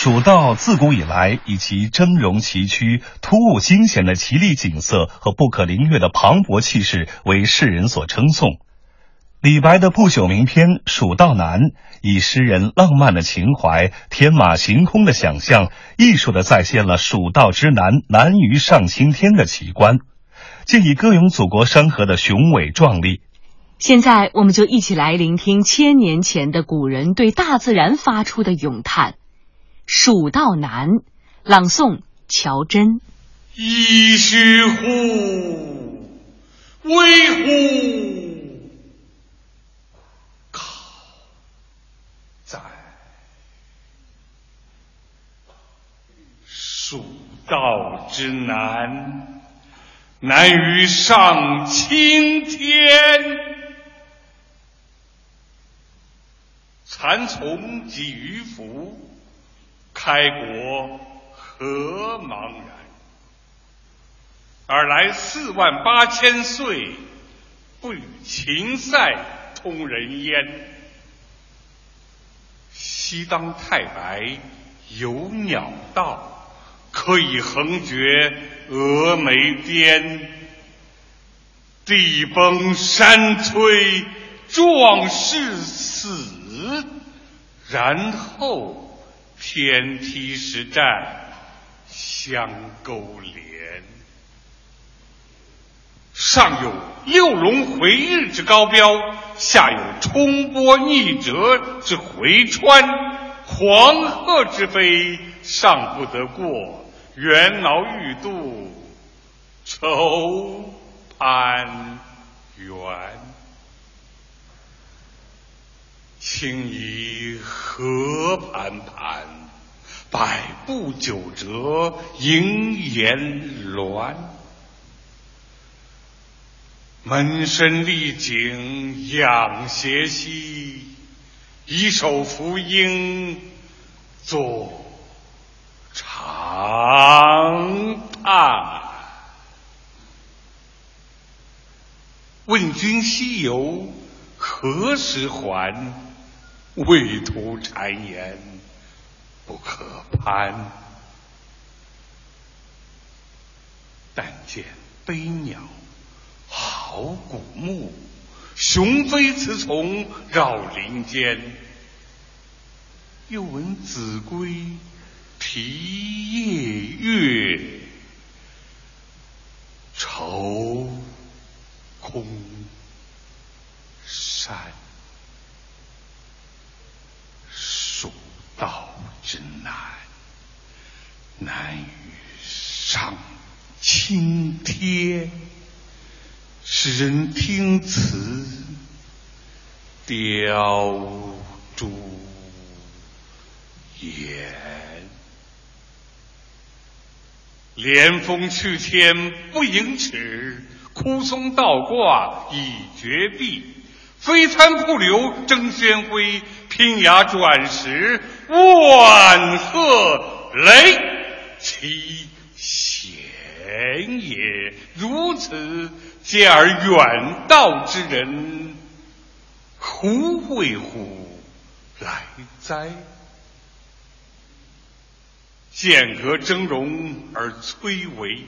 蜀道自古以来以其峥嵘崎岖、突兀惊险的奇丽景色和不可凌越的磅礴气势为世人所称颂。李白的不朽名篇《蜀道难》，以诗人浪漫的情怀、天马行空的想象，艺术的再现了蜀道之难难于上青天的奇观，借以歌咏祖国山河的雄伟壮丽。现在，我们就一起来聆听千年前的古人对大自然发出的咏叹。《蜀道难》，朗诵：乔真。一是乎，危乎？靠在蜀道之难，难于上青天。蚕丛及鱼凫。开国何茫然？尔来四万八千岁，不与秦塞通人烟。西当太白有鸟道，可以横绝峨眉巅。地崩山摧，壮士死，然后。天梯石栈相勾连，上有六龙回日之高标，下有冲波逆折之回川。黄鹤之飞尚不得过，猿猱欲度愁攀援。青衣河盘盘，百步九折萦岩峦。门深丽景仰斜溪，以手扶鹰坐长叹。问君西游何时还？畏途谗言不可攀，但见悲鸟好古木，雄飞雌从绕林间。又闻子规啼夜月，愁空山。道之难，难于上青天。使人听此，凋朱颜。连峰去天不盈尺，枯松倒挂倚绝壁。飞餐瀑流争喧辉，平崖转石万壑雷。其险也！如此，见而远道之人，胡为乎来哉？剑阁峥嵘而崔嵬，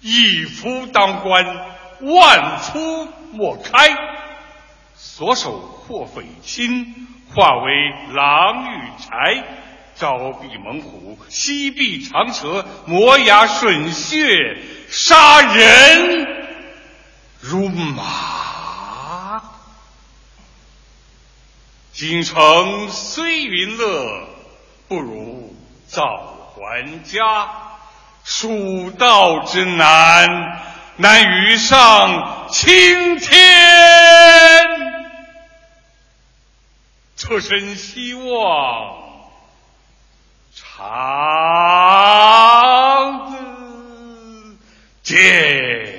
一夫当关，万夫莫开。所守或匪亲，化为狼与豺；朝避猛虎，夕避长蛇，磨牙吮血，杀人如麻。京城虽云乐，不如早还家。蜀道之难，难于上青天。侧身希望长子，接。